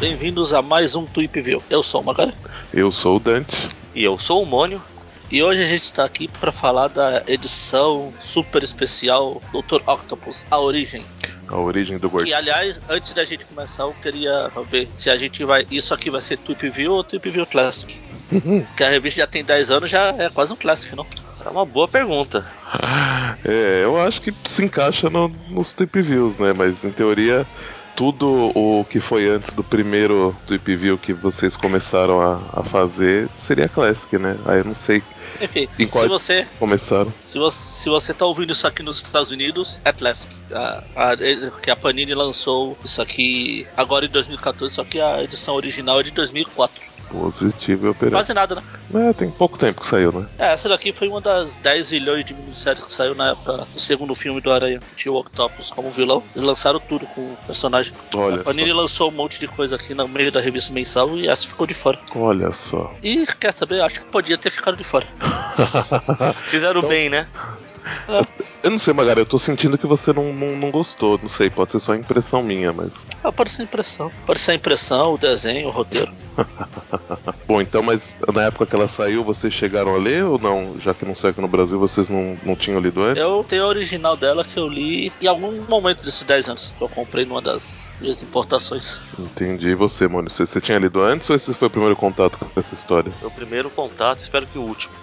Bem-vindos a mais um Tweepville. Eu sou o Magari. Eu sou o Dante. E eu sou o Mônio. E hoje a gente está aqui para falar da edição super especial Dr. Octopus, A Origem. A origem do gordinho. aliás, antes da gente começar, eu queria ver se a gente vai. Isso aqui vai ser Tweepville ou Tweepville Classic. que a revista já tem 10 anos, já é quase um Classic, não? É uma boa pergunta. É, eu acho que se encaixa no- nos Tweep Views, né? Mas em teoria, tudo o que foi antes do primeiro Tweep View que vocês começaram a, a fazer seria Classic, né? Aí eu não sei Enfim, em qual se você, começaram. se você se você tá ouvindo isso aqui nos Estados Unidos, é Classic. A, a, que a Panini lançou isso aqui agora em 2014, só que a edição original é de 2004. Positivo e operativo. Quase nada, né? É, tem pouco tempo que saiu, né? É, essa daqui foi uma das 10 milhões de minisséries que saiu na época do segundo filme do Aranha, que tinha o Octopus como vilão. Eles lançaram tudo com o personagem. Olha a Panini lançou um monte de coisa aqui no meio da revista mensal e essa ficou de fora. só. Olha só. E quer saber? Acho que podia ter ficado de fora. Fizeram Então- bem, né? Eu não sei, Magara, eu tô sentindo que você não, não, não gostou. Não sei, pode ser só impressão minha, mas. Ah, pode ser impressão. Pode ser a impressão, o desenho, o roteiro. Bom, então, mas na época que ela saiu, vocês chegaram a ler ou não? Já que não saiu aqui no Brasil, vocês não, não tinham lido antes? Eu tenho a original dela que eu li em algum momento desses 10 anos. que Eu comprei numa das minhas importações. Entendi. E você, mano? Você, você tinha lido antes ou esse foi o primeiro contato com essa história? Meu primeiro contato, espero que o último.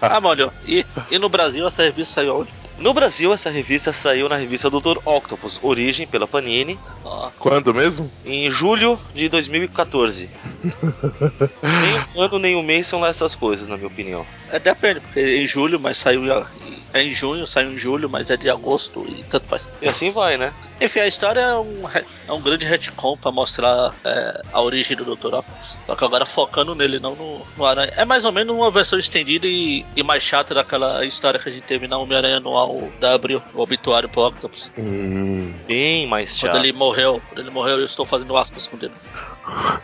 Ah, mano, e, e no Brasil essa revista saiu onde? No Brasil, essa revista saiu na revista Dr. Octopus, Origem, pela Panini, Ó, Quando mesmo? em julho de 2014. nem um ano nem um mês são lá essas coisas, na minha opinião. É, depende, porque é em julho, mas saiu em- é em junho, saiu em julho, mas é de agosto e tanto faz. E assim vai, né? Enfim, a história é um, é um grande retcon pra mostrar é, a origem do Dr. Octopus. Só que agora focando nele, não no, no Aranha. É mais ou menos uma versão estendida e, e mais chata daquela história que a gente teve na Homem-Aranha anual da Abril, o obituário pro Octopus. Hum. Bem mais Quando chato. ele morreu, quando ele morreu, eu estou fazendo aspas com o dedo. Ape- ape-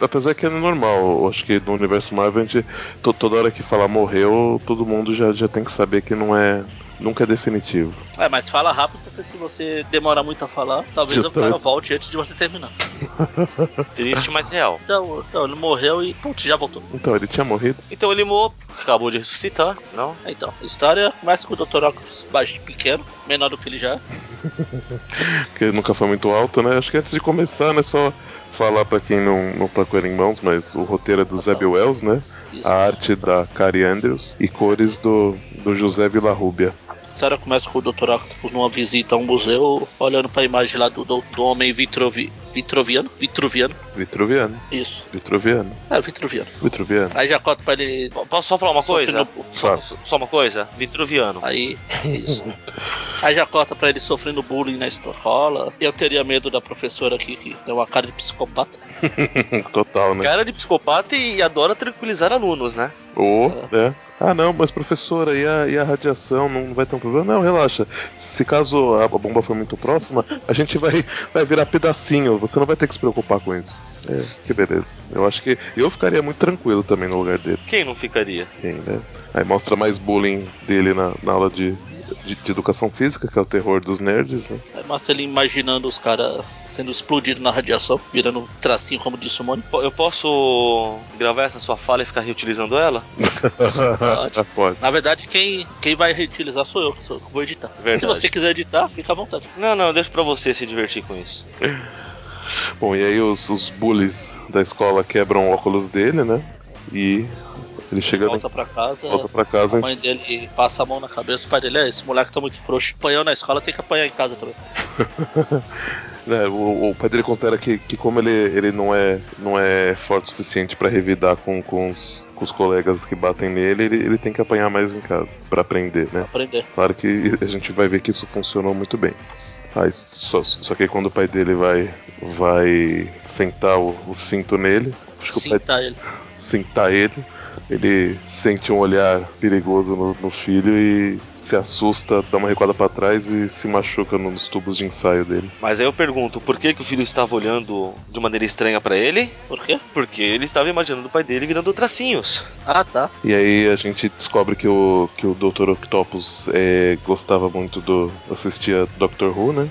Apesar que é normal, acho que no universo Marvel, a gente, to- toda hora que falar morreu, todo mundo já, já tem que saber que não é. Nunca é definitivo. É, mas fala rápido, porque se você demorar muito a falar, talvez Eu o cara tô- volte antes de você terminar. Triste, mas real. Então, então ele morreu e, putz, já voltou. Então, ele tinha morrido? Então ele morreu, acabou de ressuscitar, não? Então, a história começa com o Dr. Octopus baixo, pequeno, menor do que ele já é. Porque ele nunca foi muito alto, né? Acho que antes de começar, né? Só falar pra quem não, não tá ele em mãos, mas o roteiro é do Zeb Wells, né? A arte da Cari Andrews e cores do, do José Villarrubia. A história começa com o Dr. Octopus numa visita a um museu, olhando pra imagem lá do, do, do homem Vitrovi, Vitroviano. Vitruviano. Vitruviano. Isso. Vitruviano. É, Vitruviano. Vitruviano. Aí já corta pra ele. Posso só falar uma coisa? sofrendo- Só, só uma coisa? Vitruviano. Aí. Isso. Aí já corta pra ele sofrendo bullying na escola. Eu teria medo da professora aqui, que tem uma cara de psicopata. Total, né? Cara de psicopata e adora tranquilizar alunos, né? Ou, né? Ah, não, mas professora, e a, e a radiação não vai ter um problema? Não, relaxa. Se caso a bomba for muito próxima, a gente vai, vai virar pedacinho. Você não vai ter que se preocupar com isso. É, que beleza. Eu acho que eu ficaria muito tranquilo também no lugar dele. Quem não ficaria? Quem, né? Aí mostra mais bullying dele na, na aula de, de, de educação física, que é o terror dos nerds, né? Mostra ele imaginando os caras sendo explodidos na radiação, virando um tracinho, como disse o Mônio. Eu posso gravar essa sua fala e ficar reutilizando ela? Pode. Pode. Na verdade, quem, quem vai reutilizar sou eu, que sou eu que vou editar. Verdade. Se você quiser editar, fica à vontade. Não, não, deixa pra você se divertir com isso. Bom, e aí os, os bullies da escola quebram o óculos dele, né? E ele chega Volta pra casa. volta pra casa A mãe dele passa a mão na cabeça, o pai dele é esse moleque tá muito frouxo. Apanhou na escola, tem que apanhar em casa também. né, o, o pai dele considera que, que como ele, ele não, é, não é forte o suficiente pra revidar com, com, os, com os colegas que batem nele, ele, ele tem que apanhar mais em casa pra aprender, né? Aprender. Claro que a gente vai ver que isso funcionou muito bem. Aí, só, só que quando o pai dele vai, vai sentar o, o cinto nele, acho que o pai ele. sentar ele, ele sente um olhar perigoso no, no filho e se assusta, dá uma recuada para trás e se machuca nos tubos de ensaio dele. Mas aí eu pergunto, por que, que o filho estava olhando de maneira estranha para ele? Por quê? Porque ele estava imaginando o pai dele virando tracinhos. Ah, tá. E aí a gente descobre que o, que o Dr. Octopus é, gostava muito do. assistia Doctor Who, né?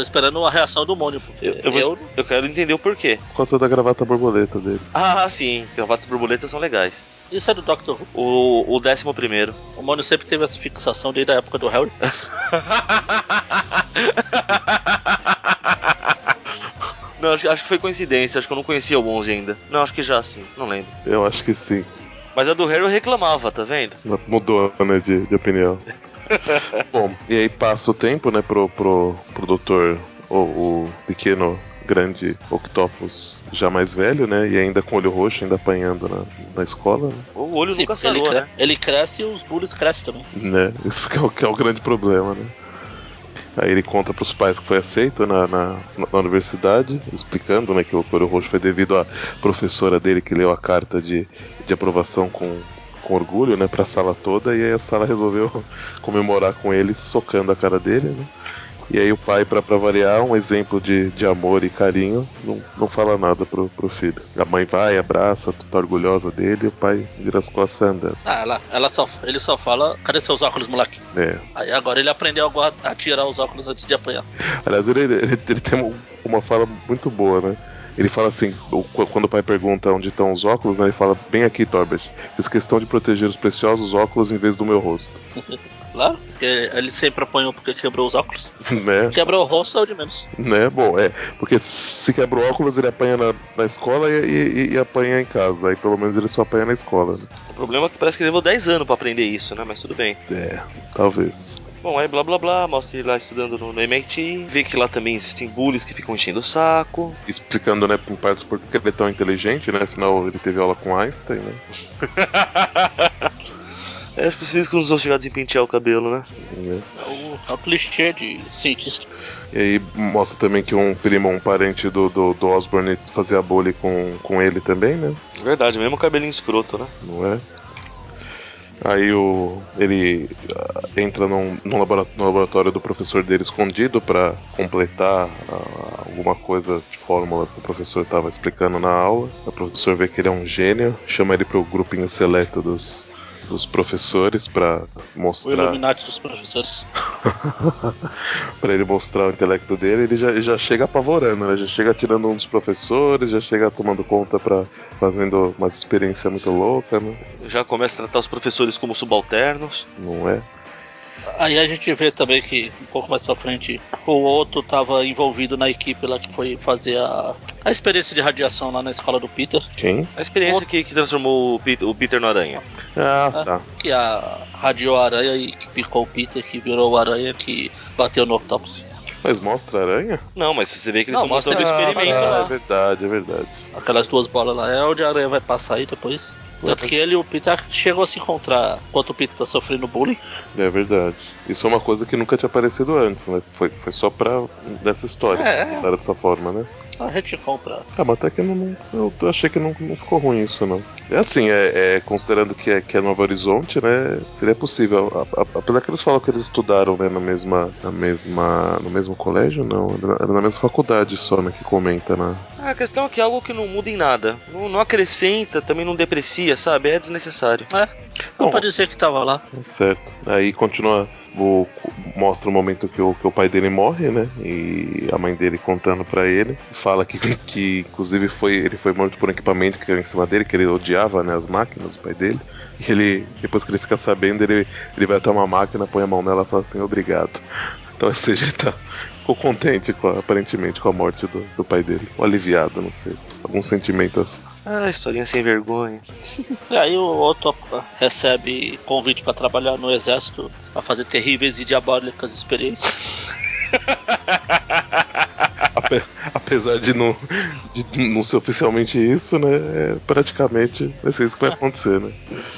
Estou esperando a reação do Mônio, Eu, eu, vou- eu- eu quero entender o porquê. Por causa da gravata borboleta dele. Ah, sim, gravatas borboletas são legais. Isso é do Doctor Who. O, o décimo primeiro. O Mônio sempre teve essa fixação desde a época do Harry. Não, acho, acho que foi coincidência, acho que eu não conhecia o 11 ainda. Não, acho que já sim, não lembro. Eu acho que sim. Mas a do Harry eu reclamava, tá vendo? Mudou, né, de, de opinião. Bom, e aí passa o tempo, né, pro, pro, pro doutor, o, o pequeno, grande Octopus já mais velho, né, e ainda com olho roxo, ainda apanhando na, na escola, né? O olho Sim, nunca ele, né? ele cresce e os bullies crescem também. né? Isso que é, o, que é o grande problema, né? Aí ele conta pros pais que foi aceito na, na, na universidade, explicando né, que o Coro Roxo foi devido à professora dele que leu a carta de, de aprovação com, com orgulho né, pra sala toda, e aí a sala resolveu comemorar com ele, socando a cara dele, né? E aí o pai, pra, pra variar, um exemplo de, de amor e carinho, não, não fala nada pro, pro filho. A mãe vai, abraça, tá orgulhosa dele, e o pai vira as costas andando. Ah, ela, ela só, ele só fala, cadê seus óculos, moleque? É, Aí agora ele aprendeu a, a tirar os óculos antes de apanhar. Aliás, ele, ele, ele tem uma fala muito boa, né? Ele fala assim, quando o pai pergunta onde estão os óculos, né, ele fala, bem aqui, Torbert. Fiz questão de proteger os preciosos óculos em vez do meu rosto. Claro, porque ele sempre apanhou porque quebrou os óculos. né? Quebrou o rosto é o de menos. Né? Bom, é. Porque se quebra o óculos, ele apanha na, na escola e, e- e apanha em casa. Aí pelo menos ele só apanha na escola, né? O problema é que parece que levou 10 anos pra aprender isso, né? Mas tudo bem. É, talvez. Bom, aí blá blá blá, mostra ele lá estudando no, no MIT, vê que lá também existem bullies que ficam enchendo o saco. Explicando, né, em partes por que ele é tão inteligente, né? Afinal, ele teve aula com Einstein, né? É, acho que os filhos que não são chegados em pentear o cabelo, né? né? É o, é o clichê de cientista. E aí mostra também que um primo, um parente do, do, do Osborne fazia bullying com, com ele também, né? Verdade, mesmo cabelinho escroto, né? Não é? Aí o, ele ah, entra num, num labora- no laboratório do professor dele escondido para completar ah, alguma coisa de fórmula que o professor estava explicando na aula. O professor vê que ele é um gênio, chama ele pro grupinho seleto dos, dos professores para O mostrar Illuminati dos professores. para ele mostrar o intelecto dele, ele já, ele já chega apavorando, né? Já chega tirando um dos professores, já chega tomando conta para fazendo uma experiência muito louca, né? Já começa a tratar os professores como subalternos. Não é? Aí a gente vê também que um pouco mais pra frente o outro tava envolvido na equipe lá que foi fazer a, a experiência de radiação lá na escola do Peter. Quem? A experiência Outro- que, que transformou o Peter, o Peter no aranha. Ah, né? tá. Que a radiou a aranha e que picou o Peter, que virou o aranha que bateu no Octopus. Mas mostra a aranha? Não, mas você vê que eles Não, estão mostra montando o experimento ah, lá. é verdade, é verdade. Aquelas duas bolas lá é onde a aranha vai passar aí depois. Tanto que ele e o Peter chegou a se encontrar enquanto o Peter tá sofrendo bullying. É verdade. Isso é uma coisa que nunca tinha aparecido antes, né? Foi, foi só pra. dessa história. É. Dessa forma, né? A gente compra. Ah, mas até que não, não- eu achei que não, não ficou ruim isso, não. É assim, é, é, considerando que é, que é Novo Horizonte, né? Seria possível. A- a- apesar que eles falam que eles estudaram, né, na mesma. Na mesma. No mesmo colégio, não. Era na, mesma faculdade só, né? Que comenta na. Ah, A questão é que é algo que não muda em nada. Não, não acrescenta, também não deprecia, sabe? É desnecessário. É, só Bom. pra dizer que tava lá. Tá Certo. Aí continua. O, mostra o momento que o, que o pai dele morre, né? E a mãe dele contando pra ele. Fala que, que inclusive foi ele foi morto por um equipamento que era em cima dele, que ele odiava, né? As máquinas, o pai dele. E ele, depois que ele fica sabendo, ele, ele vai até uma máquina, põe a mão nela e fala assim, obrigado. Então, ou seja, ele tá, ficou contente, com a- aparentemente, com a morte do, do pai dele. Ou aliviado, não sei. Algum sentimento assim. Ah, historinha sem vergonha. E aí o outro recebe convite pra trabalhar no exército, pra fazer terríveis e diabólicas experiências. Ape- apesar de não, de não ser oficialmente isso, né? é praticamente vai ser isso que vai acontecer, né?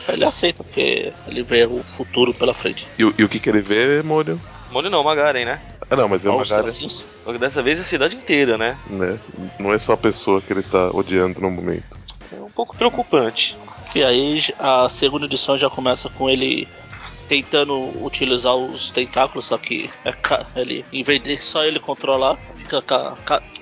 Ele aceita, porque ele vê o futuro pela frente. E, o- e o que, que ele vê, Mônio? Molho não, Magaren, né? Ah, não, mas é uma. Só que dessa vez é a cidade inteira, né? né? Não é só a pessoa que ele tá odiando no momento. É um pouco preocupante. E aí a segunda edição já começa com ele tentando utilizar os tentáculos, só que é ele, em vez de só ele controlar, fica,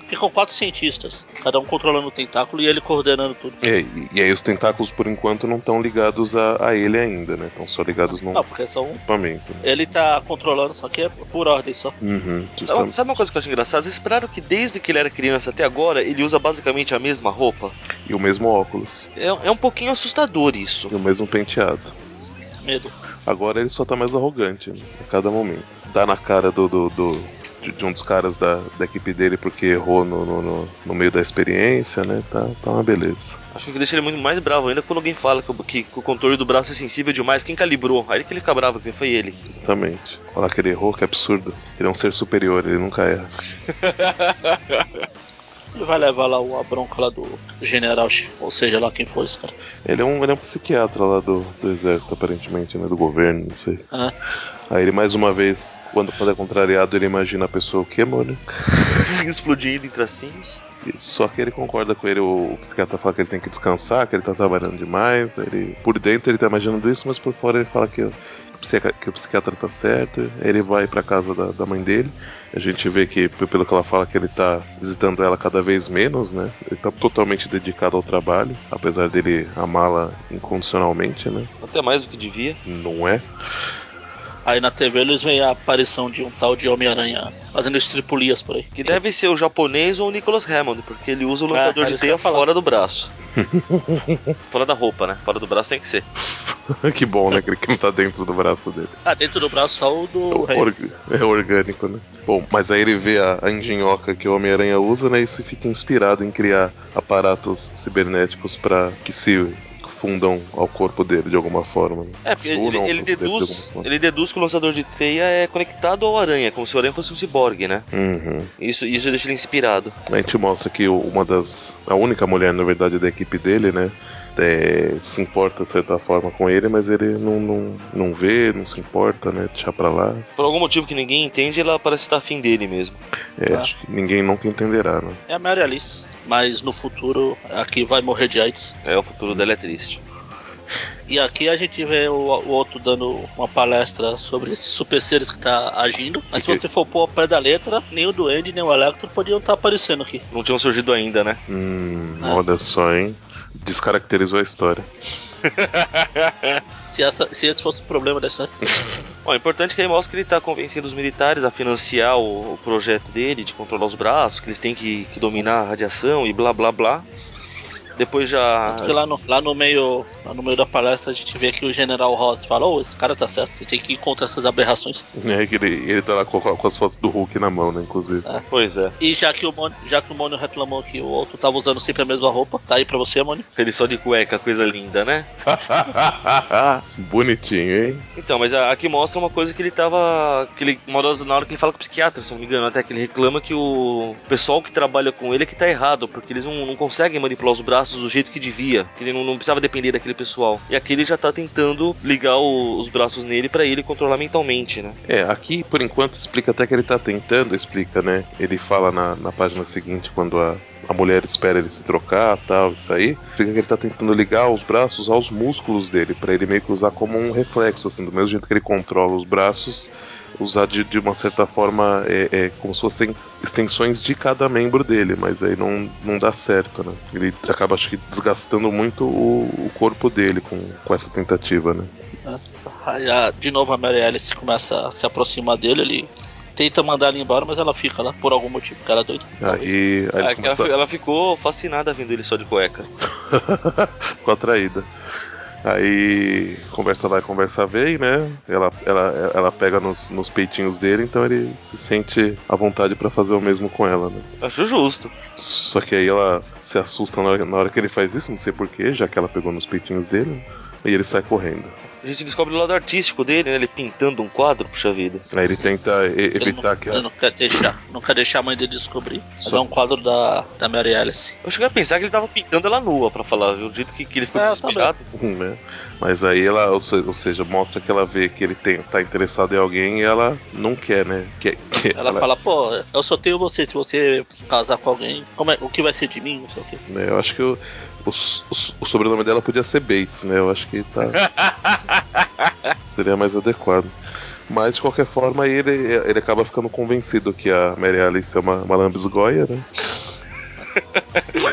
ficam quatro cientistas, cada um controlando o tentáculo e ele coordenando tudo. É, e, e, aí os tentáculos por enquanto não estão ligados a, a, ele ainda, né? Estão só ligados no não, porque são... equipamento. Né? Ele tá controlando, só que é por ordem só. Uhum, Sabe uma coisa que eu acho engraçado? Vocês esperaram que desde que ele era criança até agora ele usa basicamente a mesma roupa? E o mesmo óculos. É, é um pouquinho assustador isso. E o mesmo penteado. Medo. Agora ele só tá mais arrogante né, a cada momento. Dá na cara do, do, do de, um dos caras da, da equipe dele porque errou no, no, no, no meio da experiência, né? Tá, tá uma beleza. Acho que deixa ele muito mais bravo ainda quando alguém fala que, que, que, o controle do braço é sensível demais. Quem calibrou? Aí que ele fica bravo, que foi ele. Justamente. Falar que ele errou, que absurdo. Ele é um ser superior, ele nunca erra. Ele vai levar lá a bronca lá do general, ou seja, lá quem foi esse cara. Ele é um, ele é um psiquiatra lá do, do exército, aparentemente, né? Do governo, não sei. Ah. Aí ele mais uma vez, quando, quando é contrariado, ele imagina a pessoa o quê, mano? Explodindo em tracinhos. Só que ele concorda com ele, o, o, psiquiatra fala que ele tem que descansar, que ele tá trabalhando demais. Ele, por dentro ele tá imaginando isso, mas por fora ele fala que que o psiquiatra tá certo, ele vai para casa da, da, mãe dele. A gente vê que, pelo que ela fala, que ele tá visitando ela cada vez menos, né? Ele tá totalmente dedicado ao trabalho, apesar dele amá-la incondicionalmente, né? Até mais do que devia. Não é? Aí na TV eles veem a aparição de um tal de Homem-Aranha fazendo estripulias por aí. Que deve ser o japonês ou o Nicholas Hammond, porque ele usa o lançador é, de teia fora do braço. fora da roupa, né? Fora do braço tem que ser. que bom, né? Que ele não tá dentro do braço dele. Ah, dentro do braço só o do. É, org... é orgânico, né? Bom, mas aí ele vê a, a engenhoca que o Homem-Aranha usa, né? E se fica inspirado em criar aparatos cibernéticos para que se fundam ao corpo dele de alguma forma. É, porque ele, ele deduz, ele deduz que o lançador de teia é conectado ao aranha, como se o aranha fosse um ciborgue, né? Uhum. Isso, isso deixa ele inspirado. A gente mostra que uma das. A única mulher, na verdade, da equipe dele, né? É, se importa de certa forma com ele, mas ele não, não, não vê, não se importa, né? Deixa pra lá. Por algum motivo que ninguém entende, ela parece estar afim dele mesmo. É, ah. acho que ninguém nunca entenderá, né? É a Mary Alice mas no futuro aqui vai morrer de AIDS. É, o futuro dela é triste. E aqui a gente vê o, o outro dando uma palestra sobre esses super seres que tá agindo. Mas se você for pôr a pé da letra, nem o Duende nem o Electro podiam estar tá aparecendo aqui. Não tinham surgido ainda, né? Hum, é. olha só, hein? Descaracterizou a história. se, essa, se esse fosse o problema da história. Bom, é importante que ele mostre que ele está convencendo os militares a financiar o, o, projeto dele de controlar os braços, que eles têm que, que dominar a radiação e blá blá blá. Depois já. Porque lá no, lá no meio lá no meio da palestra a gente vê que o General Ross fala, oh, esse cara tá certo, ele tem que ir contra essas aberrações. É que ele, ele tá lá com, com as fotos do Hulk na mão, né, inclusive. É. Pois é. E já que o Mônio, já que o Mônio reclamou que o outro tava usando sempre a mesma roupa, tá aí pra você, Mônio. Ele só de cueca, coisa linda, né? Bonitinho, hein? Então, mas aqui mostra uma coisa que ele tava. Que ele, na hora que ele fala com o psiquiatra, se não me engano, até que ele reclama que o pessoal que trabalha com ele é que tá errado, porque eles não, não conseguem manipular os braços do jeito que devia, que ele não, não precisava depender daquele pessoal. E aqui ele já tá tentando ligar o, os braços nele para ele controlar mentalmente, né? É, aqui por enquanto explica até que ele tá tentando, explica, né? Ele fala na, na página seguinte, quando a, a mulher espera ele se trocar, tal, isso aí, explica que ele tá tentando ligar os braços aos músculos dele, para ele meio que usar como um reflexo, assim, do mesmo jeito que ele controla os braços, usar de, de uma certa forma é, é, como se fossem extensões de cada membro dele, mas aí não, não dá certo, né? Ele acaba, acho que, desgastando muito o, o corpo dele com, com essa tentativa, né? Aí, de novo a Mary Alice começa a se aproximar dele, ele tenta mandar ela embora, mas ela fica lá por algum motivo, ela é doida. Aí, aí é, começa... ela, ela, ficou fascinada vendo ele só de cueca. ficou atraída. Aí conversa vai, conversa vem, né? Ela, ela, ela pega nos, nos peitinhos dele, então ele se sente à vontade para fazer o mesmo com ela, né? Acho justo. Só que aí ela se assusta na hora, na hora que ele faz isso, não sei porquê, já que ela pegou nos peitinhos dele, e ele sai correndo. A gente descobre o lado artístico dele, né? Ele pintando um quadro, puxa vida. Aí ele tenta e- evitar que ele não quer deixar, não quer deixar a mãe dele descobrir. Mas Só- é um quadro da, da Mary Alice. Eu cheguei a pensar que ele tava pintando ela nua, pra falar, viu? O jeito que, que ele ficou É, eu desesperado. né? Mas aí ela, ou se- ou seja, mostra que ela vê que ele tem, tá interessado em alguém e ela não quer, né? Que, que Ela, fala, pô, eu só tenho você, se você casar com alguém, como é, o que vai ser de mim? Não sei o quê. né, Eu acho que o, o, sobrenome dela podia ser Bates, né? Eu acho que tá. seria mais adequado. Mas de qualquer forma, ele, ele acaba ficando convencido que a Mary Alice é uma, uma lambisgoia, né?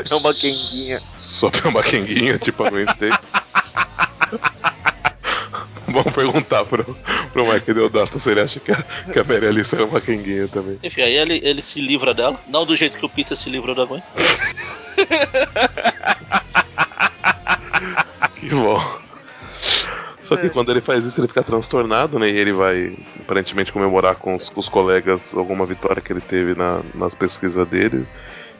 É uma quenguinha. Só que é uma quenguinha, tipo a Gwen Stacy. Vamos perguntar pro, pro Mike Deodato se ele acha que a, que a Mary Alice era uma quenguinha também. Enfim, aí ele, ele se livra dela, não do jeito que o Peter se livrou da Gwen. Que bom. Só que quando ele faz isso, ele fica transtornado, né? E ele vai aparentemente comemorar com os, com os colegas alguma vitória que ele teve na- nas pesquisas dele.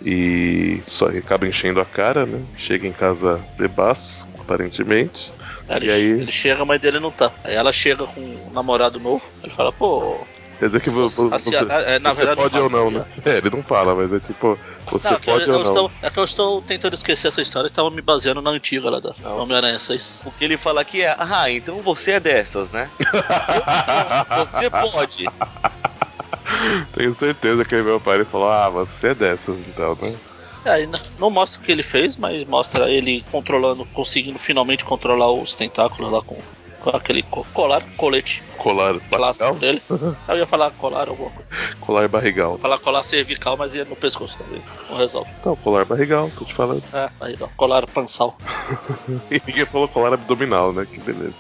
E só acaba enchendo a cara, né? Chega em casa bebaço, aparentemente. Aí E ele, aí? ele chega, a mãe dele não tá. Aí ela chega com um namorado novo, ele fala, pô. Quer dizer que vo- vo- assim, você, é, na você verdade, pode ou não, né? É, ele não fala, mas é tipo, você Não, eu, pode eu ou não. estou, é que eu estou tentando esquecer essa história e estava me baseando na antiga lá da Homem-Aranha 6. O que ele fala aqui é, ah, então você é dessas, né? você pode. Tenho certeza que meu pai falou: Ah, você é dessas então, né? É, não mostra o que ele fez, mas mostra ele controlando, conseguindo finalmente controlar os tentáculos lá com, com aquele co- colar, colete Colar barrigal? dele. Eu ia falar colar alguma coisa. Colar barrigal. Ia falar colar cervical, mas ia no pescoço também. Não resolve. Então, colar barrigal, tô te falando. É, aí não. Colar pansal. E ninguém falou colar abdominal, né? Que beleza.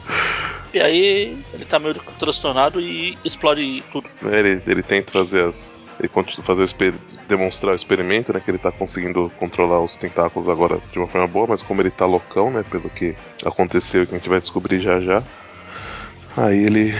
E aí ele tá meio transtornado e explode tudo. Ele, ele tenta fazer as. Ele fazer demonstrar o experimento, né? Que ele tá conseguindo controlar os tentáculos agora de uma forma boa, mas como ele tá loucão, né? Pelo que aconteceu e que a gente vai descobrir já já. Aí ele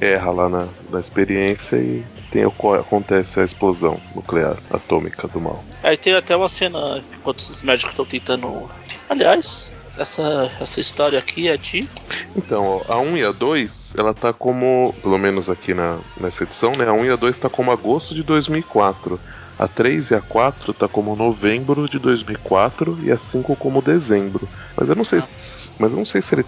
erra lá na, na experiência e tem, acontece a explosão nuclear atômica do mal. Aí tem até uma cena enquanto os médicos estão tentando. Aliás, essa, essa história aqui é de. Então, ó, a 1 e a 2, ela tá como, pelo menos aqui na, nessa edição, né? A 1 e a 2 tá como agosto de 2004. A 3 e a 4 tá como novembro de 2004 e a 5 como dezembro. Mas eu não sei, se, mas eu não sei se ele,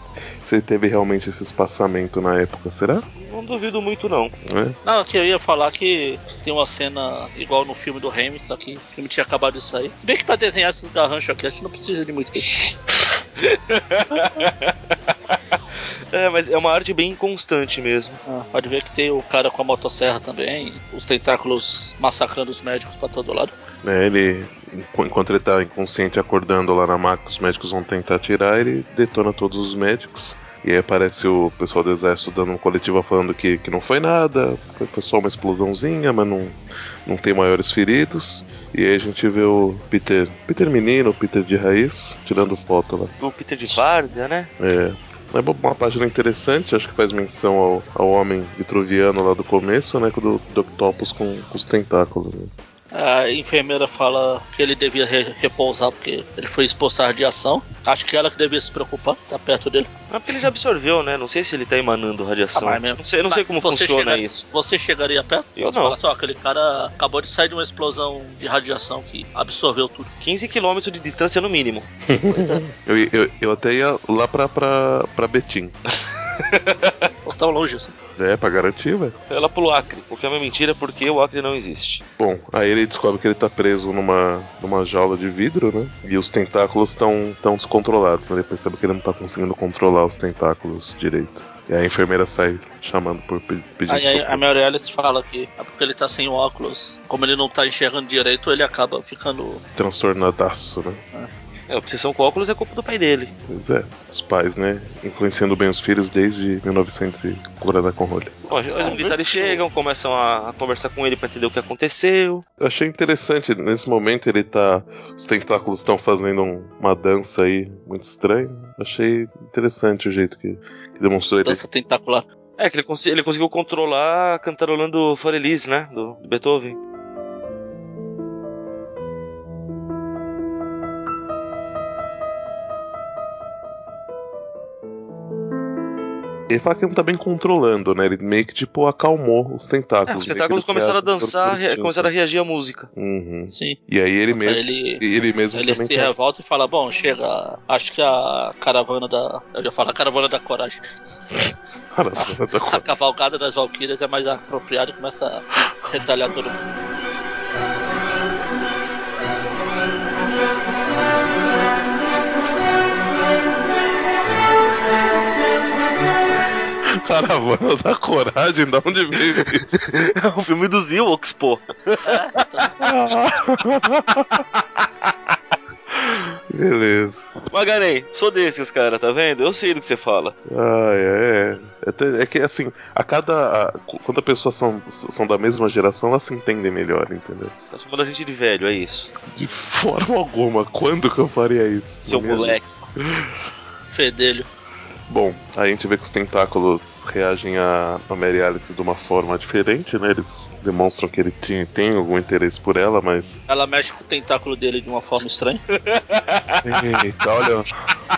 se ele teve realmente esse espaçamento na época, será? Não duvido muito, não. É? Não, que eu ia falar que tem uma cena igual no filme do Hamilton, que o filme tinha acabado de sair. Se bem que pra desenhar esses garranchos aqui, a gente não precisa de muito. É, mas é uma arte bem inconstante mesmo. Ah, pode ver que tem o cara com a motosserra também, os tentáculos massacrando os médicos pra todo lado. É, ele, enqu- enquanto ele tá inconsciente acordando lá na máquina, os médicos vão tentar tirar, ele detona todos os médicos. E aí aparece o pessoal do exército dando um coletivo falando que, que não foi nada, foi, foi só uma explosãozinha, mas não, não tem maiores feridos. E aí a gente vê o Peter, Peter menino, o Peter de raiz, tirando foto lá. O Peter de Várzea, né? É, é uma- uma página interessante, acho que faz menção ao, ao homem vitruviano lá do começo, né, do, do Octopus com, com os tentáculos. Né. A enfermeira fala que ele devia re- repousar porque ele foi exposto à radiação. Acho que ela que devia se preocupar, tá perto dele. Mas porque ele já absorveu, né? Não sei se ele tá emanando radiação. Ah, não sei, não sei como funciona chega- isso. Você chegaria perto? Eu não. Fala só, aquele cara acabou de sair de uma explosão de radiação que absorveu tudo. 15 km de distância no mínimo. Eu, eu, eu até ia lá pra, pra, pra Betim. Tão longe assim. É, pra garantir, velho. Lá pro Acre, o que é uma mentira porque o Acre não existe. Bom, aí ele descobre que ele tá preso numa, numa jaula de vidro, né? E os tentáculos estão tão descontrolados. né? Ele percebe que ele não tá conseguindo controlar os tentáculos direito. E a enfermeira sai chamando por pe- pedindo Aí, aí a. Mary Alice fala que é porque ele tá sem óculos, como ele não tá enxergando direito, ele acaba ficando. Transtornadaço, né? É, a obsessão com óculos é culpa do pai dele. Pois é, os pais, né? Influenciando bem os filhos desde 1900 e com rolha. Bom, os militares chegam, começam a, conversar com ele pra entender o que aconteceu. Eu achei interessante, nesse momento ele tá. Os tentáculos estão fazendo um- uma dança aí muito estranha. Achei interessante o jeito que, que demonstrou ele. dança tentacular. É, que ele, ele conseguiu controlar cantarolando Forelise, né? Do, do Beethoven. Ele fala que ele não tá bem controlando, né? Ele meio que, tipo, acalmou os É, tentáculos. os Meio que tentáculos começaram a dançar, re- instinto. começaram a reagir à música. Uhum. Sim. E aí ele mesmo. Ele, Ele mesmo ele se quer- revolta e fala, bom, chega. Acho que a caravana da. Eu já falo, a caravana da coragem. Cara, tá com- A cavalgada das Valkyrias é mais apropriada e começa a retalhar todo mundo. Caravana da coragem, da onde veio isso? É o filme dos Ewoks, pô. Beleza. Maganei, sou desses, cara, tá vendo? Eu sei do que você fala. Ah, é. É, até- é que assim, a cada. a- quando as pessoas são, são da mesma geração, elas se entendem melhor, entendeu? Você tá chamando a gente de velho, é isso. De forma alguma, quando que eu faria isso? Seu moleque. Fedelho. Bom, aí a gente vê que os tentáculos reagem a, Mary Alice de uma forma diferente, né? Eles demonstram que ele tinha, tem algum interesse por ela, mas. Ela mexe com o tentáculo dele de uma forma estranha. Eita, olha,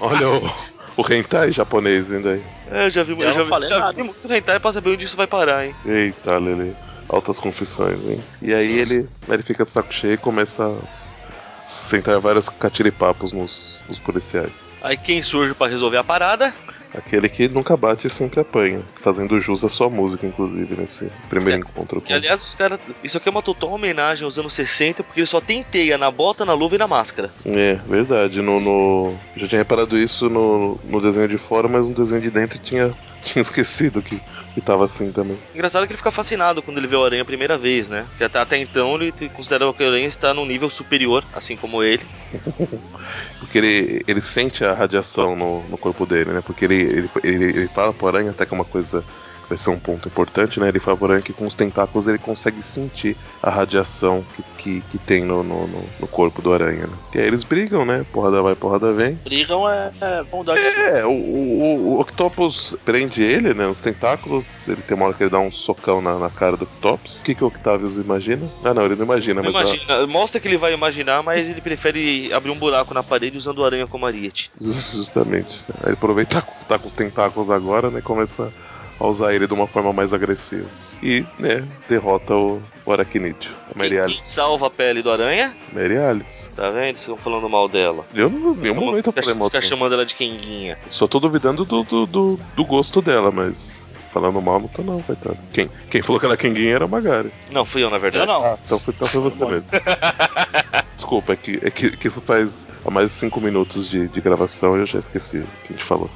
olha o, o hentai japonês vindo aí. É, já vi, Eu eu já, vi- já vi muito hentai pra saber onde isso vai parar, hein? Eita, Lele. Altas confissões, hein? E aí ele, ele fica de saco cheio e começa a sentar vários catiripapos nos, nos policiais. Aí quem surge pra resolver a parada? Aquele que nunca bate e sempre apanha. Fazendo jus à sua música, inclusive, nesse primeiro Que- encontro com Que aliás, os caras. Isso aqui é uma total homenagem aos anos 60, porque ele só tem teia na bota, na luva e na máscara. É, verdade. No, no- Já tinha reparado isso no, no desenho de fora, mas no desenho de dentro tinha, tinha esquecido que, que tava assim também. Engraçado que ele fica fascinado quando ele vê o Aranha a primeira vez, né? Porque até, até então ele te- considera que o Aranha está num nível superior, assim como ele. Porque ele, ele sente a radiação no, no corpo dele, né? Porque ele, ele, ele, ele fala pro aranha, até que é uma coisa vai ser um ponto importante, né? Ele aranha que com os tentáculos ele consegue sentir a radiação que, que, que tem no, no, no- corpo do aranha, né? E aí eles brigam, né? Porrada vai, porrada vem. Brigam é, é bondade. É, o, o, o Octopus prende ele, né? Os tentáculos. Ele tem uma hora que ele dá um socão na, na cara do Octopus. O que, que o Octavius imagina? Ah, não, ele não imagina, Não mas. imagina, mostra que ele vai imaginar, mas ele prefere abrir um buraco na parede usando o Aranha como ariete. Justamente. Aí ele aproveita que tá com os tentáculos agora, né? Começa a usar ele de uma forma mais agressiva. E, né, derrota o, o Aracnídeo. A Mary Quem, Alice. quem salva a pele do Aranha? Mary Alice. Tá vendo? Vocês estão falando mal dela. Eu não vi um momento eu falei mal fica dela. chamando ela de Kenguinha. Só tô duvidando do, do, do, do gosto dela, mas. Falando mal, não tô não, coitado. Quem, quem falou que ela Kenguinha era a Magari. Não, fui eu, na Eu verdade. não. Ah, então foi, então foi você mesmo. Desculpa, é, que, é que, que isso faz há mais de 5 minutos de, de gravação e eu já esqueci o que a gente falou.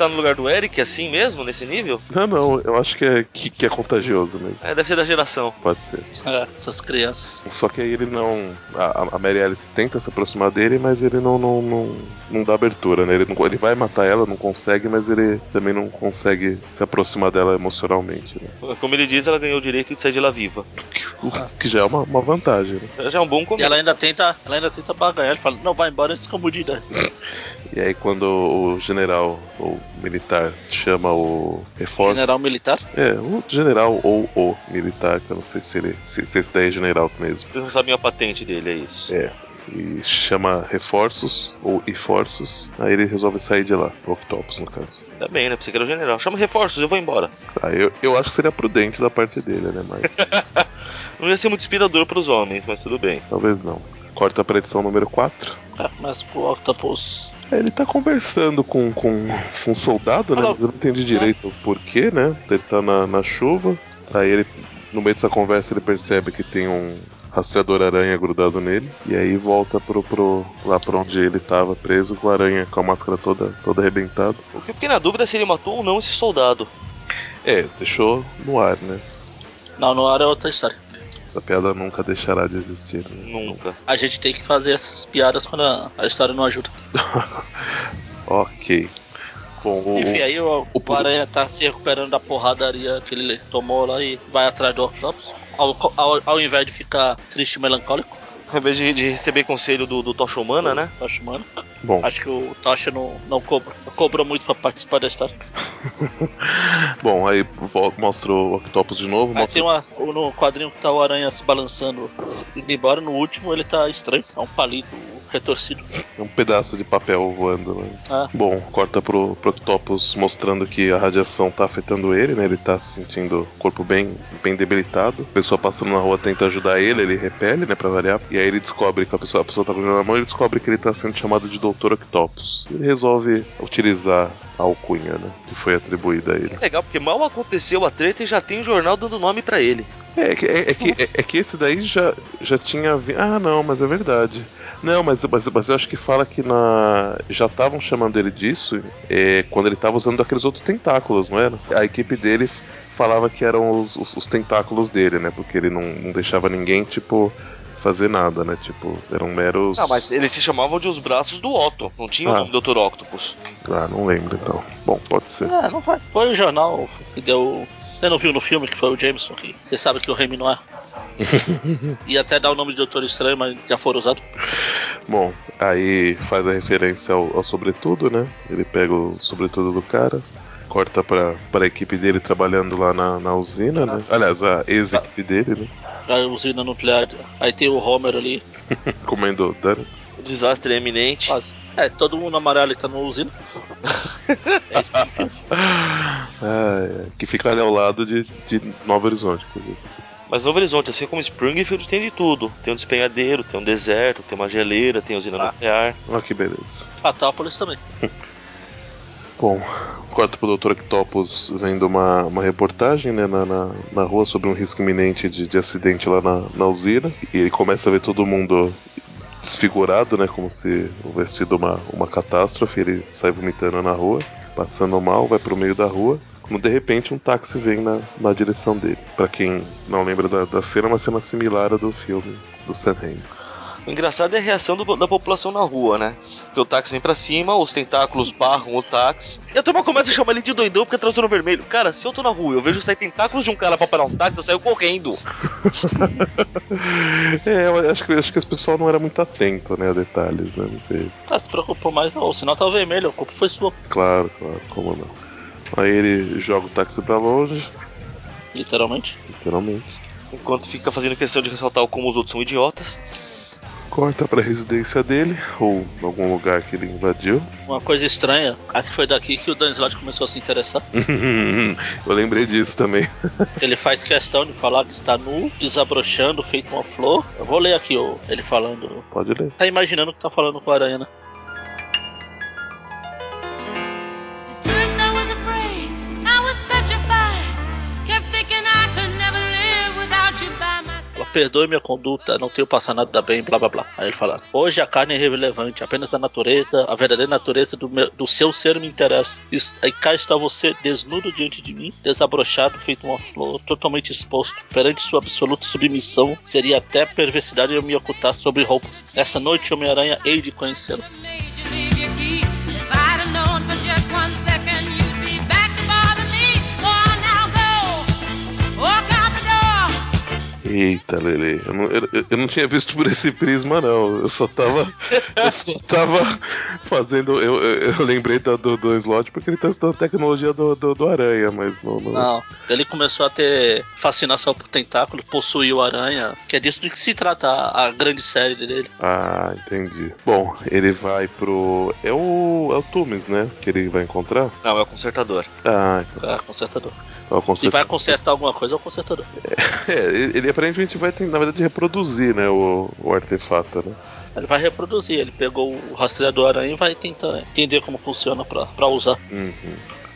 Você tá no lugar do Eric, assim mesmo, nesse nível? Não, não, eu acho que é, que, que é contagioso mesmo. É, deve ser da geração. Pode ser. É, essas crianças. Só que aí ele não. A, a Mary Alice tenta se aproximar dele, mas ele não, não, não, não dá abertura, né? Ele, não- ele vai matar ela, não consegue, mas ele também não consegue se aproximar dela emocionalmente, né? Como ele diz, ela ganhou o direito de sair de lá viva. Que já é uma, uma vantagem, né? Já é um bom E começo. ela ainda tenta, ela ainda tenta baganhar. Ele fala, não, vai embora antes que eu mude. E aí quando o general ou militar chama o reforço. General militar. É, o general ou o militar, que eu não sei se ele. se, se esse daí é general mesmo. Vocês não sabem a patente dele, é isso. É. E chama reforços ou reforços. Aí ele resolve sair de lá, o Octopus no caso. Tá bem, né? Você que era o general. Chama reforços, eu vou embora. Aí eu, eu acho que seria prudente da parte dele, né? Mas Não ia ser muito inspirador pros homens, mas tudo bem. talvez não. Corta pra edição número 4. É, mas pro Octopus. Ele tá conversando com, com, com um soldado, né? Mas eu não entendi direito o porquê, né? Ele tá na, na chuva. Aí ele, no meio dessa conversa, ele percebe que tem um rastreador aranha grudado nele. E aí volta pro, pro, lá pra onde ele tava preso, com a aranha com a máscara toda, toda arrebentada. O que eu fiquei na dúvida é se ele matou ou não esse soldado. É, deixou no ar, né? Não, no ar é outra história. Essa piada nunca deixará de existir. Né? Nunca. A gente tem que fazer essas piadas quando a, a história não ajuda. Ok. Bom, o, Enfim, aí o, o- o Aranha tá se recuperando da porradaria que ele tomou lá e vai atrás do Octopus. Ao, ao, ao invés de ficar triste e melancólico, Ao invés de, de receber conselho do, do Tocha Humana, né? Tocha Humana. bom, Acho que o Tocha não, não cobra. Cobrou muito pra participar da história. bom, aí mostra o Octopus de novo. Aí Mostra... tem uma, no quadrinho que tá o Aranha se balançando indo embora. No último ele tá estranho. É um palito retorcido. Um pedaço de papel voando, né? Ah. Bom, corta pro, pro Octopus mostrando que a radiação tá afetando ele, né? Ele tá se sentindo o corpo bem, bem debilitado. A pessoa passando na rua tenta ajudar ele, ele repele, né? Pra variar. E aí ele descobre que a pessoa, a pessoa tá com ele na mão e ele descobre que ele tá sendo chamado de Dr. Octopus. Ele resolve utilizar a alcunha, né? Que foi atribuída a ele. Legal, porque mal aconteceu a treta e já tem um jornal dando nome pra ele. É, que- é, é que, é, é que esse daí já, já tinha. Vi... Ah, não, mas é verdade. Não, mas, mas, mas eu acho que fala que na. Já estavam chamando ele disso é, quando ele tava usando aqueles outros tentáculos, não era? A equipe dele falava que eram os, os, os tentáculos dele, né? Porque ele não, não deixava ninguém, tipo, fazer nada, né? Tipo, eram meros. Ah, mas eles se chamavam de os braços do Otto. Não tinha o Ah. nome do Dr. Octopus. Ah, não lembro então. Bom, pode ser. É, não vai. Foi o jornal que deu. Você não viu no filme que foi o Jameson que você sabe que o Remy não é. e até dá o nome de Doutor Estranho, mas já foram usados. Bom, aí faz a referência ao, ao sobretudo, né? Ele pega o sobretudo do cara, corta pra, pra equipe dele trabalhando lá na, na usina, né? Aliás, a ex-equipe dele, né? A usina nuclear. Aí tem o Homer ali, Comendo. O desastre é eminente. quase. É, todo mundo amarelo que tá na usina. é isso que fica. Ah, é, que fica ali ao lado de, de Novo Horizonte, inclusive. Mas Novo Horizonte, assim como Springfield, tem de tudo. Tem um despenhadeiro, tem um deserto, tem uma geleira, tem usina Ah. nuclear. Olha que beleza. Patópolis também. Bom, corta pro Dr. Octopus vendo uma, uma reportagem né, na, na, na rua sobre um risco iminente de, de acidente lá na, na usina. E ele começa a ver todo mundo desfigurado, né? Como se houvesse tido uma, uma catástrofe. Ele sai vomitando na rua, passando mal, vai pro meio da rua. Quando de repente um táxi vem na, na direção dele. Pra quem não lembra da, da cena, é uma cena similar à do filme do Sam. O engraçado é a reação do- da população na rua, né? Porque o táxi vem pra cima, os tentáculos barram o táxi. E a turma começa a chamar ele de doidão porque transou no vermelho. Cara, se eu tô na rua e eu vejo sair tentáculos de um cara pra parar um táxi, eu saio correndo. É, eu acho que, acho que esse pessoal não era muito atento, né, a detalhes, né? Não sei. Ah, se preocupou mais não. O sinal tá vermelho, a culpa foi sua. Claro, claro, como não. Aí ele joga o táxi pra longe, Literalmente. literalmente. Enquanto fica fazendo questão de ressaltar como os outros são idiotas. Corta pra residência dele, ou algum lugar que ele invadiu. Uma coisa estranha, acho que foi daqui que o Dan Slott começou a se interessar. Eu lembrei disso também. Ele faz questão de falar que está nu, desabrochando, feito uma flor. Eu vou ler aqui ó, ele falando. Pode ler. Tá imaginando que tá falando com a aranha, né? Perdoe minha conduta, não tenho passado nada da bem, blá blá blá. Aí ele fala: Hoje a carne é irrelevante, apenas a natureza, a verdadeira natureza do, meu- do seu ser me interessa. Aí cá está você, desnudo diante de mim, desabrochado, feito uma flor, totalmente exposto. Perante sua absoluta submissão, seria até perversidade eu me ocultar sobre roupas. Essa noite, Homem-Aranha, hei de conhecê-lo. Eita, Lele. Eu não, eu, eu não tinha visto por esse prisma, não. Eu só tava. Eu só tava fazendo. Eu, eu, eu lembrei do, do, do slot porque ele tá estudando a tecnologia do, do, do aranha, mas não. não- Não, ele começou a ter fascinação por tentáculos, possuiu o aranha, que é disso de que se trata a, a grande série dele. Ah, entendi. Bom, ele vai pro. É o. É o Tumes, né? Que ele vai encontrar? Não, é o consertador. Ah, então. É, consertador. É o Se conserto- vai consertar alguma coisa, é o consertador. É, ele, ele aparentemente vai, ter, na verdade, reproduzir, né? O, o artefato, né? Ele vai reproduzir, ele pegou o rastreador aranha e vai tentar entender como funciona pra, pra usar. Uhum.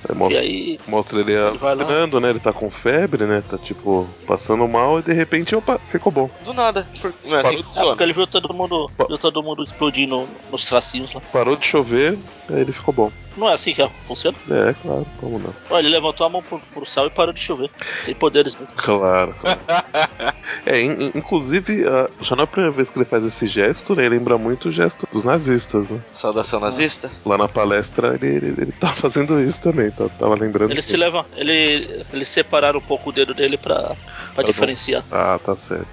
Aí E mostra, aí, mostra ele vai alucinando, né? Ele tá com febre, né? Tá tipo passando mal e de repente, opa, ficou bom. Do nada. Por- Não é assim que é porque ele viu todo mundo, viu todo mundo explodindo nos tracinhos lá. Parou de chover, aí ele ficou bom. Não é assim que funciona? É, claro, como não? Olha, ele levantou a mão pro, pro céu e parou de chover. Tem poderes mesmo. Claro, claro. é, in- in- inclusive, ah, já não é a primeira vez que ele faz esse gesto, né? Ele lembra muito o gesto dos nazistas, né? Saudação nazista. Lá na palestra ele, ele, ele tá fazendo isso também, tá, tava lembrando. Ele que- se leva. Ele. Eles separaram um pouco o dedo dele pra, pra bom. diferenciar. Ah, tá certo.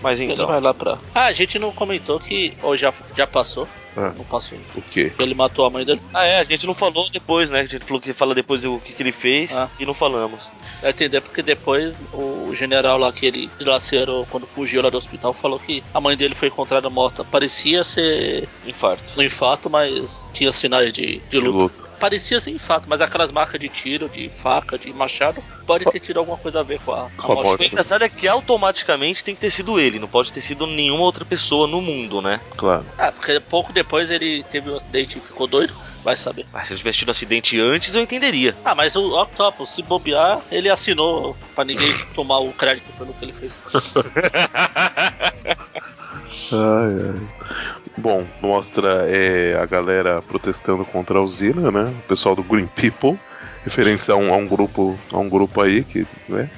Mas Ele então. vai lá pra. Ah, a gente não comentou que. Ou já, já passou. Ah. Não passou. O quê? Ele matou a mãe dele. Ah, é, a gente não falou depois, né? A gente falou que fala depois o que, que ele fez Ah. e não falamos. Vai entender porque depois o general lá que ele dilacerou quando fugiu lá do hospital falou que a mãe dele foi encontrada morta. Parecia ser Infarto. um infarto, mas tinha sinais de, de De luta. luto. Parecia ser infarto, mas aquelas marcas de tiro, de faca, de machado, pode ter tido alguma coisa a ver com a, Com a O morte. engraçado é que automaticamente tem que ter sido ele, não pode ter sido nenhuma outra pessoa no mundo, né? Claro. Ah, porque pouco depois ele teve um acidente e ficou doido. Vai saber. Mas se ele tivesse tido acidente antes, eu entenderia. Ah, mas o Octopus, se bobear, ele assinou pra ninguém tomar o crédito pelo que ele fez. Ai, ai. Bom, mostra é, a galera protestando contra a usina, né? O pessoal do Green People, referência a um, a um grupo, a um grupo aí que, né?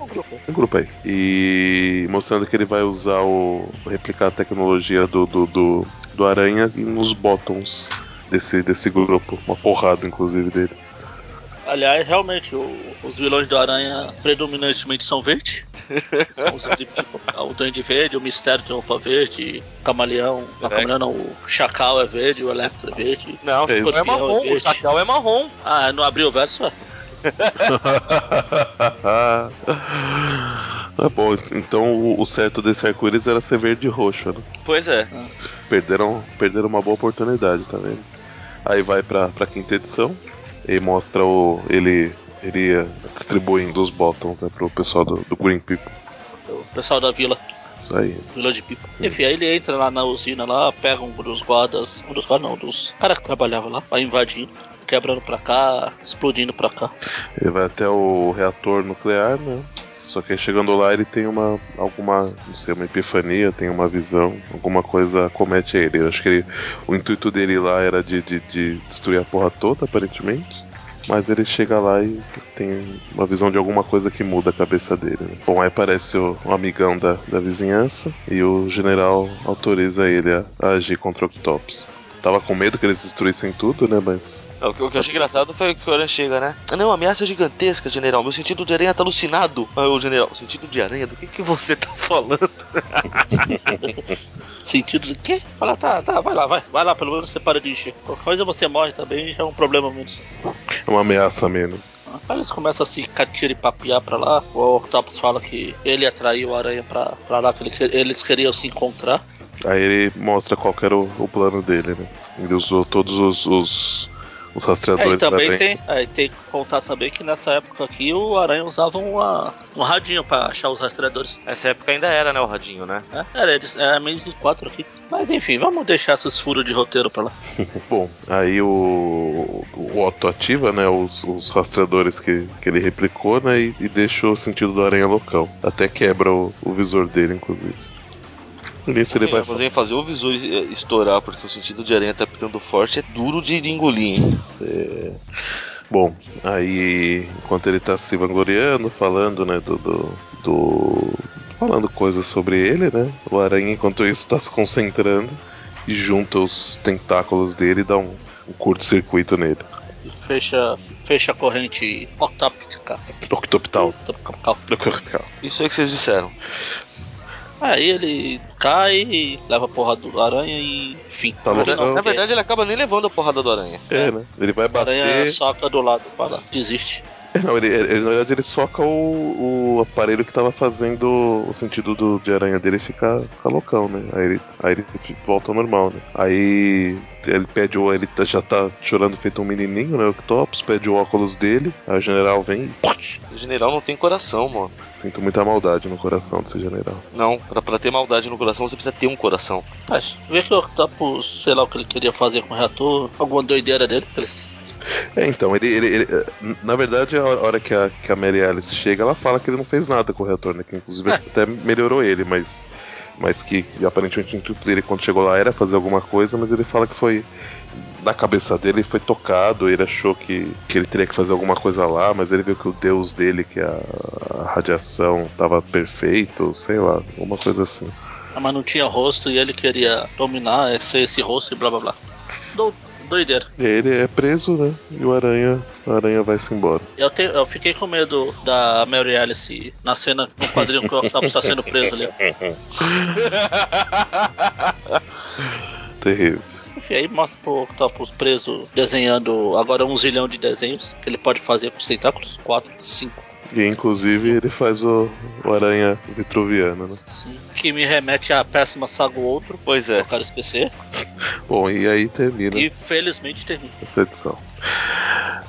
Um grupo. Um grupo aí. E mostrando que ele vai usar o replicar a tecnologia do do, do, do aranha nos bottoms desse desse grupo, uma porrada inclusive deles. Aliás, realmente, o- os vilões do Aranha predominantemente são verdes. O Duende Verde, o Mistério tem roupa verde, o Camaleão, não, o Camaleão não, o Chacal é verde, o Electro é verde. Não, É, o Chacal é escorpião é marrom, o. Chacal é marrom. Ah, não abriu o verso? é? é bom, então o, o certo desse arco-íris era ser verde e roxo, né? Pois é. Perderam, perderam uma boa oportunidade, tá vendo? Aí vai pra, pra quinta edição e mostra o. ele. Distribuindo os botões né, pro pessoal do, do Green People. O pessoal da vila, Isso aí. vila de Pipo. Enfim, aí ele entra lá na usina lá, pega um dos guardas, um dos guardas não, dos caras que trabalhavam lá, vai invadindo, quebrando pra cá, explodindo pra cá. Ele vai até o reator nuclear, né? Só que chegando lá ele tem uma. alguma. não sei, uma epifania, tem uma visão, alguma coisa comete ele. Eu acho que ele, o intuito dele lá era de, de, de destruir a porra toda, aparentemente. Mas ele chega lá e tem uma visão de alguma coisa que muda a cabeça dele. Né? Bom, aí aparece o, um amigão da, da vizinhança e o general autoriza ele a, a agir contra o Octopus. Tava com medo que eles destruíssem tudo, né? Mas O que, o que eu achei engraçado foi que o Aranha chega, né? Ah, não, ameaça gigantesca, general. Meu sentido de aranha tá alucinado. Aí o general, sentido de aranha? Do que, que você tá falando? Sentido de quê? Fala, tá, tá, vai lá, vai, vai lá, pelo menos você para de encher. Qualquer coisa você morre também, já é um problema menos. é uma ameaça menos. Aí eles começam a se catira e papiar pra lá. O Octopus fala que ele atraiu o Aranha pra, pra lá, que ele eles queriam se encontrar. Aí ele mostra qual que era o, o plano dele, né? Ele usou todos os, os, os É, rastreadores e também da tem, é, tem que contar também que nessa época aqui o Aranha usava uma, um radinho pra achar os rastreadores. Essa época ainda era, né, o radinho, né? É, era, eles, é Amazing 4 aqui. Mas enfim, vamos deixar esses furos de roteiro pra lá. Bom, aí o, o Otto ativa, né, os, os rastreadores que, que ele replicou, né, e, e deixa o sentido do aranha local. Até quebra o, o visor dele, inclusive. Nisso ele vai... Fazer o visor eh, estourar, porque o sentido de aranha tá ficando forte, é duro de, de engolir, hein? Bom, aí enquanto ele tá se vangloriando, falando, né, do, do, do- falando coisas sobre ele, né, o aranha enquanto isso tá se concentrando e junta os tentáculos dele e dá um, um curto-circuito nele. E fecha, fecha a corrente octóptica. Octopital. Isso aí que vocês disseram. Aí ele cai e leva a porra do aranha e. Enfim. Tá Na na verdade, ele acaba nem levando a porrada do aranha. É, né? Ele vai a aranha bater. soca do lado, fala, desiste. Não, ele, ele- na verdade ele soca o, o aparelho que tava fazendo o sentido do, de aranha dele ficar, ficar loucão, né? Aí ele, aí ele volta ao normal, né? Aí ele pede o. Ele tá- já tá chorando feito um menininho, né? O Octopus, pede o óculos dele. Aí o general vem e. put, O general não tem coração, mano. Sinto muita maldade no coração desse general. Não, pra, pra ter maldade no coração, você precisa ter um coração. Mas vê que o Octopus, sei lá o que ele queria fazer com o reator, alguma doideira dele. Eles É, então, ele. ele- ele- eh, na verdade, a hora que a, que a Mary Alice chega, ela fala que ele não fez nada com o reator, né? Que inclusive até melhorou ele, mas. Mas que aparentemente o intuito dele quando chegou lá era fazer alguma coisa, mas ele fala que foi. Na cabeça dele foi tocado, ele achou que, que ele teria que fazer alguma coisa lá, mas ele viu que o deus dele, que é a, a radiação, tava perfeito, sei lá, alguma coisa assim. Ah, mas não tinha rosto e ele queria dominar, é, ser esse rosto e blá blá blá. Do, doideira. E ele é preso, né? E o aranha, o aranha vai-se embora. Eu, te- eu fiquei com medo da Mary Alice na cena, no quadrinho que o Octopus tá sendo preso ali. Terrível. Enfim, aí mostra pro Octopus preso desenhando agora um zilhão de desenhos que ele pode fazer com os tentáculos. Quatro, cinco. E inclusive ele faz o, o aranha vitruviano, né? Sim. Que me remete à péssima saga outro. Pois é. Eu quero esquecer. Bom, e aí termina E felizmente termina. essa edição.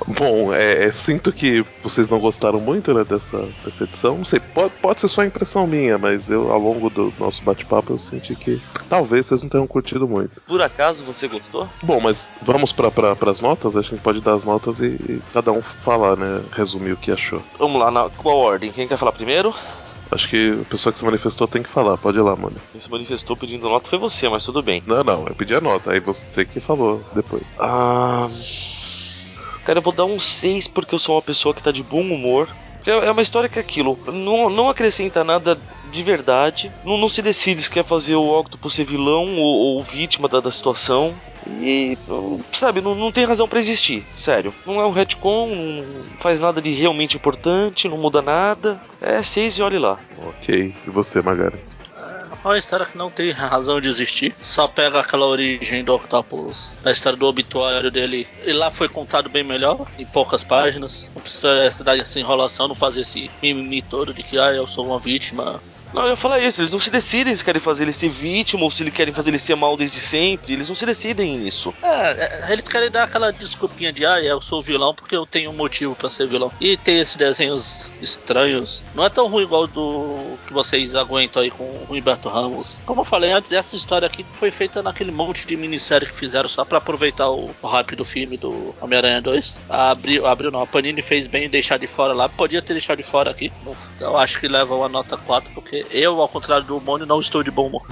Bom, é, é, sinto que vocês não gostaram muito né, dessa, dessa edição. Não sei, pode, pode ser só impressão minha, mas eu, ao longo do nosso bate-papo, eu senti que talvez vocês não tenham curtido muito. Por acaso você gostou? Bom, mas vamos para pra, as notas? A gente pode dar as notas e, e cada um falar, né? Resumir o que achou. Vamos lá, na qual ordem? Quem quer falar primeiro? Acho que a pessoa que se manifestou tem que falar. Pode ir lá, mano. Quem se manifestou pedindo nota foi você, mas tudo bem. Não, não, eu pedi a nota. Aí você que falou depois. Ah. Cara, eu vou dar um 6 porque eu sou uma pessoa que tá de bom humor. É é uma história que é aquilo, não, não acrescenta nada de verdade, não, não se decide se quer fazer o Octopus ser vilão ou, ou vítima da, da situação. E, sabe, não, não tem razão pra existir, sério. Não é um retcon, não faz nada de realmente importante, não muda nada. É 6 e olhe lá. Ok. E você, Magari? É uma história que não tem razão de existir. Só pega aquela origem do Octopus, da história do obituário dele. E lá foi contado bem melhor, em poucas páginas. Não precisa essa, dar essa enrolação, não fazer esse mimimi todo de que ah, eu sou uma vítima. Não, eu ia falar isso, eles não se decidem se querem fazer ele ser vítima ou se eles querem fazer ele ser mal desde sempre. Eles não se decidem nisso. É, é, eles querem dar aquela desculpinha de ah, eu sou vilão porque eu tenho um motivo pra ser vilão. E tem esses desenhos estranhos. Não é tão ruim igual do que vocês aguentam aí com o Humberto Ramos. Como eu falei antes, essa história aqui foi feita naquele monte de minissérie que fizeram só pra aproveitar o, o hype do filme do Homem-Aranha 2. Abriu, abriu não, a Panini fez bem em deixar de fora lá. Podia ter deixado de fora aqui. Eu acho que leva uma nota 4, porque eu, ao contrário do Mônio, não estou de bom humor.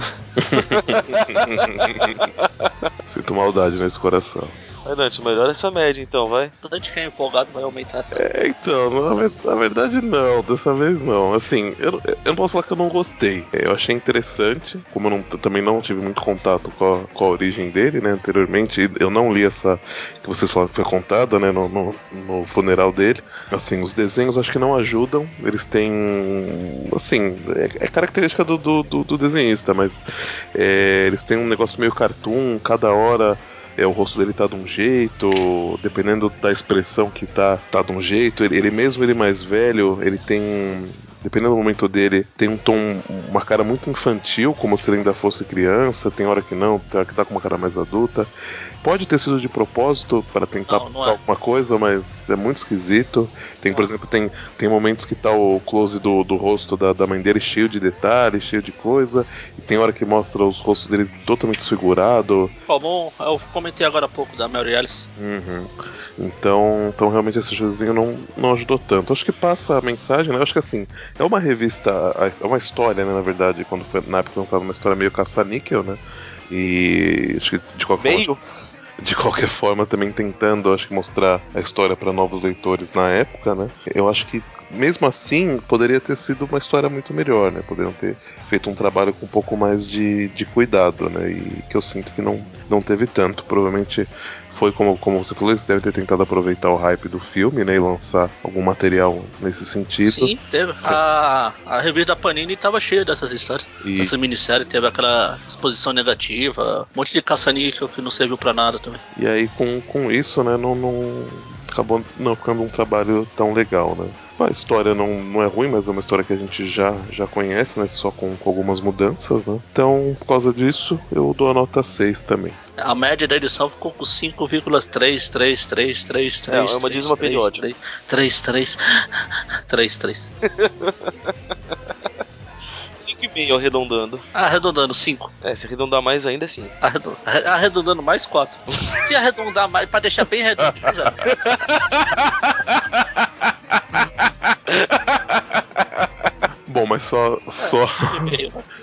Sinto maldade nesse coração. Vai, Dante, melhora essa média então, vai. Tanto quem é empolgado vai aumentar essa. É, então, na, ve- na verdade não, dessa vez não. Assim, eu, eu não posso falar que eu não gostei. É, Eu achei interessante, como eu não- também não tive muito contato com a, com a origem dele, né, anteriormente, eu não li essa que vocês falaram que foi contada, né, no, no, no funeral dele. Assim, os desenhos acho que não ajudam, eles têm, assim, é, é característica do, do, do- do desenhista, mas é, eles têm um negócio meio cartoon, cada hora é, o rosto dele tá de um jeito, dependendo da expressão que tá, tá de um jeito. Ele, ele mesmo ele mais velho, ele tem Dependendo do momento dele, tem um tom, uma cara muito infantil, como se ele ainda fosse criança. Tem hora que não, tem hora que tá com uma cara mais adulta. Pode ter sido de propósito para tentar Não, não passar é. alguma coisa, mas é muito esquisito. Tem, por exemplo, tem, tem momentos que tá o close do, do rosto da, da mãe dele cheio de detalhes, cheio de coisa. E tem hora que mostra os rostos dele totalmente desfigurado. Como eu comentei agora há pouco da Mary Alice. Uhum. Então, então realmente esse showzinho não, não ajudou tanto. Acho que passa a mensagem, né? Acho que assim, é uma revista, é uma história, né, na verdade, quando foi na época lançada uma história meio caça-níquel, né? E acho que de qualquer forma, de qualquer forma também tentando, acho que mostrar a história para novos leitores na época, né? Eu acho que mesmo assim poderia ter sido uma história muito melhor, né? Poderiam ter feito um trabalho com um pouco mais de, de cuidado, né? E que eu sinto que não, não teve tanto. Provavelmente foi como, como você falou, eles devem ter tentado aproveitar o hype do filme, né? E lançar algum material nesse sentido. Sim, teve. A, a revista da Panini tava cheia dessas histórias. E- Essa minissérie teve aquela exposição negativa, um monte de caça-níquel que não serviu pra nada também. E aí com, com isso, né, não, não acabou não ficando um trabalho tão legal, né? A história não, não é ruim, mas é uma história que a gente já, já conhece, né? Só com, com algumas mudanças, né? Então, por causa disso, eu dou a nota 6 também. A média da edição ficou com 5,333333. É, é uma dízima periódica. 33. 33. 5,5 arredondando. Arredondando 5. É, se arredondar mais ainda é 5. Arredo- arre- Arredondando mais 4. Se arredondar mais, pra deixar bem redondo. Bom, mas só, só,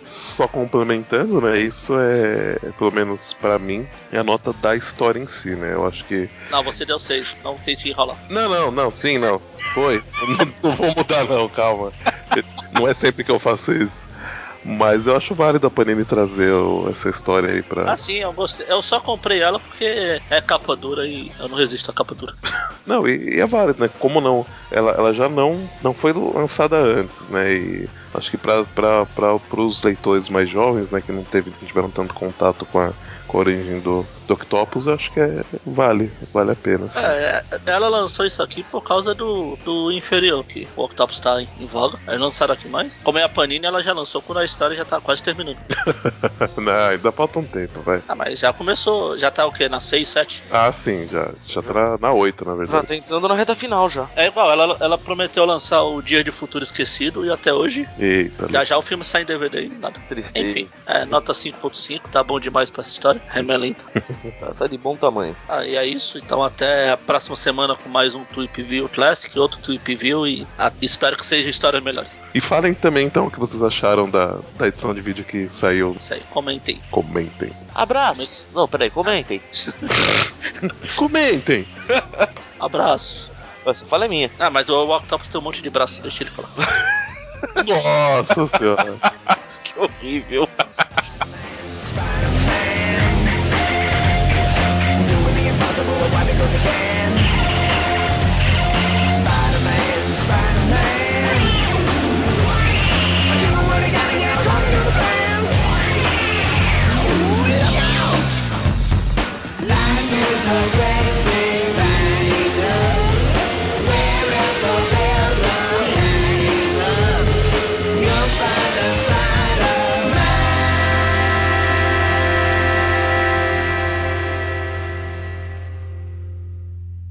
só complementando, né? Isso é, pelo menos pra mim, é a nota da história em si, né? Eu acho que Não, você deu 6. Não tente enrolar. Não, não, não, sim, não. Foi. Não, não vou mudar, não, calma. Não é sempre que eu faço isso. Mas eu acho válido a Panini trazer o- essa história aí pra. Ah, sim, eu gostei. Eu só comprei ela porque é capa dura e eu não resisto à capa dura. Não, e, e é válido, né? Como não? Ela, ela já não, não foi lançada antes, né? E Acho que para os leitores mais jovens, né, que não, teve, não tiveram tanto contato com a, com a origem do, do Octopus, acho que é, vale, vale a pena. Assim. É, ela lançou isso aqui por causa do, do inferior, que o Octopus tá em, em voga. Eles lançaram aqui mais. Como é a Panini, ela já lançou quando a história já tá quase terminando. não, ainda falta um tempo, vai. Ah, mas já começou, já tá o quê? Na 6, 7? Ah, sim, já, já tá na, na 8, na verdade. Já tá entrando na reta final já. É igual, ela, ela prometeu lançar o Dia de Futuro Esquecido e até hoje. Eita, já já o filme sai em DVD e nada. Tristeza. Enfim, é, nota 5.5, tá bom demais pra essa história. Remelento. tá, tá de bom tamanho. Ah, e é isso. Então até a próxima semana com mais um Tweep View Classic, outro Tweep View e a, espero que seja histórias melhores. E falem também então o que vocês acharam da, da edição de vídeo que saiu. Isso aí, comentem. Comentem. Abraços. Não, peraí, comentem. comentem. Abraço. Essa fala é minha. Ah, mas o Octopus tem um monte de braço, deixa ele falar. Nossa senhora. que horrível. goes again.